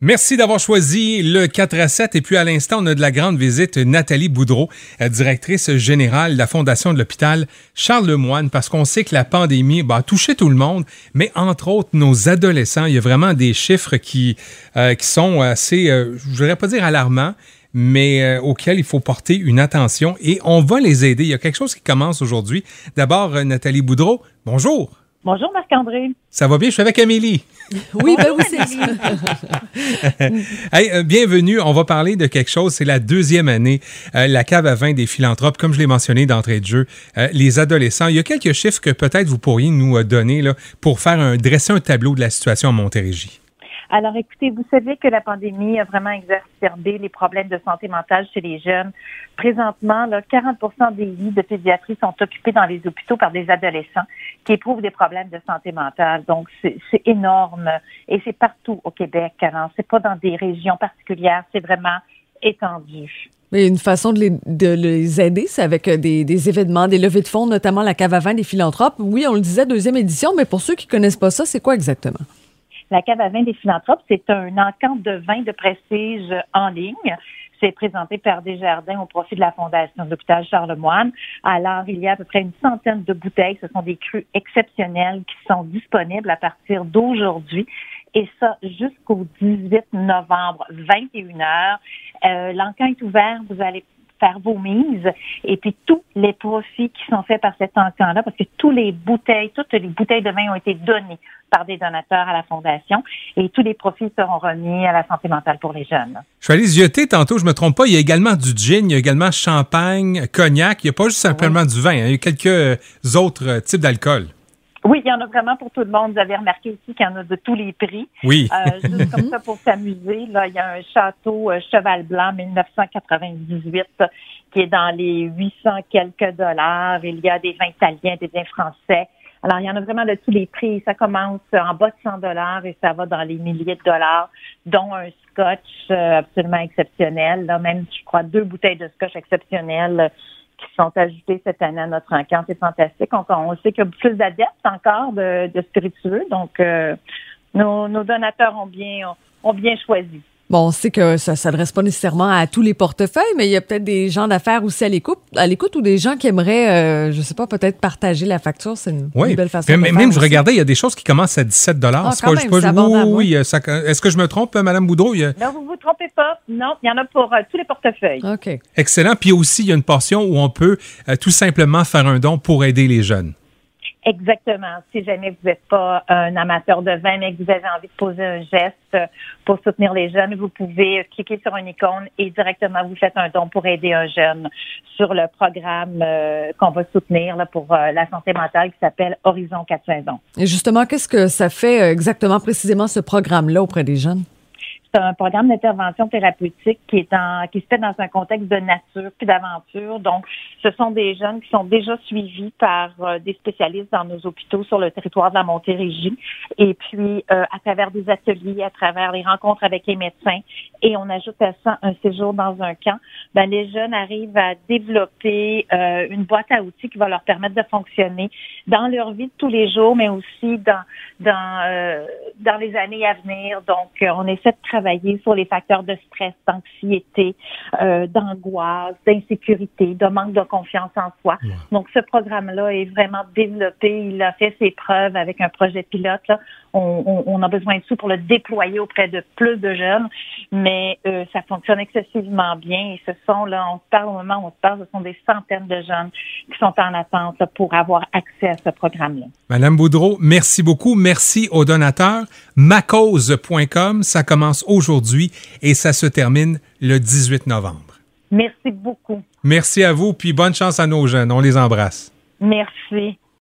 Merci d'avoir choisi le 4 à 7. Et puis à l'instant, on a de la grande visite Nathalie Boudreau, euh, directrice générale de la Fondation de l'hôpital Charles Lemoine, parce qu'on sait que la pandémie bah, a touché tout le monde, mais entre autres nos adolescents. Il y a vraiment des chiffres qui, euh, qui sont assez, euh, je ne voudrais pas dire alarmants, mais auxquels il faut porter une attention et on va les aider. Il y a quelque chose qui commence aujourd'hui. D'abord, Nathalie Boudreau, bonjour. Bonjour Marc-André. Ça va bien? Je suis avec Amélie. Oui, ben oui, c'est hey, euh, bienvenue. On va parler de quelque chose. C'est la deuxième année, euh, la cave à vin des philanthropes. Comme je l'ai mentionné d'entrée de jeu, euh, les adolescents. Il y a quelques chiffres que peut-être vous pourriez nous donner là, pour faire un, dresser un tableau de la situation à Montérégie. Alors, écoutez, vous savez que la pandémie a vraiment exacerbé les problèmes de santé mentale chez les jeunes. Présentement, là, 40 des lits de pédiatrie sont occupés dans les hôpitaux par des adolescents qui éprouvent des problèmes de santé mentale. Donc, c'est énorme et c'est partout au Québec. Alors, c'est pas dans des régions particulières, c'est vraiment étendu. Mais une façon de les, de les aider, c'est avec des, des, événements, des levées de fonds, notamment la cave à vin des philanthropes. Oui, on le disait, deuxième édition, mais pour ceux qui connaissent pas ça, c'est quoi exactement? La cave à vin des philanthropes, c'est un encamp de vin de prestige en ligne. C'est présenté par Desjardins au profit de la Fondation de l'hôpital Charlemagne. Alors, il y a à peu près une centaine de bouteilles. Ce sont des crus exceptionnels qui sont disponibles à partir d'aujourd'hui. Et ça, jusqu'au 18 novembre, 21h. Euh, est ouvert. Vous allez faire vos mises et puis tous les profits qui sont faits par cet encan-là, parce que tous les bouteilles, toutes les bouteilles de vin ont été données par des donateurs à la Fondation et tous les profits seront remis à la santé mentale pour les jeunes. Je suis allé zioter tantôt, je me trompe pas, il y a également du gin, il y a également champagne, cognac, il n'y a pas juste simplement du vin, hein. il y a quelques autres types d'alcool. Oui, il y en a vraiment pour tout le monde. Vous avez remarqué aussi qu'il y en a de tous les prix. Oui. Euh, juste comme ça pour s'amuser, là, il y a un château euh, Cheval Blanc 1998 qui est dans les 800 quelques dollars. Il y a des vins italiens, des vins français. Alors, il y en a vraiment de tous les prix. Ça commence en bas de 100 dollars et ça va dans les milliers de dollars, dont un scotch euh, absolument exceptionnel. Là, même, je crois, deux bouteilles de scotch exceptionnelles qui sont ajoutés cette année à notre enquête. C'est fantastique. On, on sait qu'il y a plus d'adeptes encore de, spiritueux. Donc, euh, nos, donateurs ont bien, ont bien choisi. Bon, on sait que ça ne s'adresse pas nécessairement à tous les portefeuilles, mais il y a peut-être des gens d'affaires aussi à l'écoute, à l'écoute ou des gens qui aimeraient, euh, je sais pas, peut-être partager la facture. C'est une, belle façon de faire. Même, je regardais, il y a des choses qui commencent à 17 dollars. Ah, pas, oui, Est-ce que je me trompe, Madame Boudreau? Non, vous vous trompez pas. Non, il y en a pour euh, tous les portefeuilles. OK. Excellent. Puis aussi, il y a une portion où on peut euh, tout simplement faire un don pour aider les jeunes. Exactement. Si jamais vous n'êtes pas un amateur de vin, mais que vous avez envie de poser un geste pour soutenir les jeunes, vous pouvez cliquer sur une icône et directement vous faites un don pour aider un jeune sur le programme euh, qu'on va soutenir là, pour euh, la santé mentale qui s'appelle Horizon 4 saisons. Et justement, qu'est-ce que ça fait euh, exactement précisément ce programme-là auprès des jeunes? C'est un programme d'intervention thérapeutique qui est en, qui se fait dans un contexte de nature puis d'aventure. Donc, ce sont des jeunes qui sont déjà suivis par euh, des spécialistes dans nos hôpitaux sur le territoire de la Montérégie. Et puis, euh, à travers des ateliers, à travers les rencontres avec les médecins, et on ajoute à ça un séjour dans un camp, ben, les jeunes arrivent à développer euh, une boîte à outils qui va leur permettre de fonctionner dans leur vie de tous les jours, mais aussi dans dans dans les années à venir. Donc, on essaie de sur les facteurs de stress, d'anxiété, euh, d'angoisse, d'insécurité, de manque de confiance en soi. Donc, ce programme-là est vraiment développé. Il a fait ses preuves avec un projet pilote. Là. On, on, a besoin de sous pour le déployer auprès de plus de jeunes, mais euh, ça fonctionne excessivement bien. Et ce sont, là, on se parle au moment où on se parle, ce sont des centaines de jeunes qui sont en attente pour avoir accès à ce programme-là. Madame Boudreau, merci beaucoup. Merci aux donateurs. Macause.com, ça commence aujourd'hui et ça se termine le 18 novembre. Merci beaucoup. Merci à vous, puis bonne chance à nos jeunes. On les embrasse. Merci.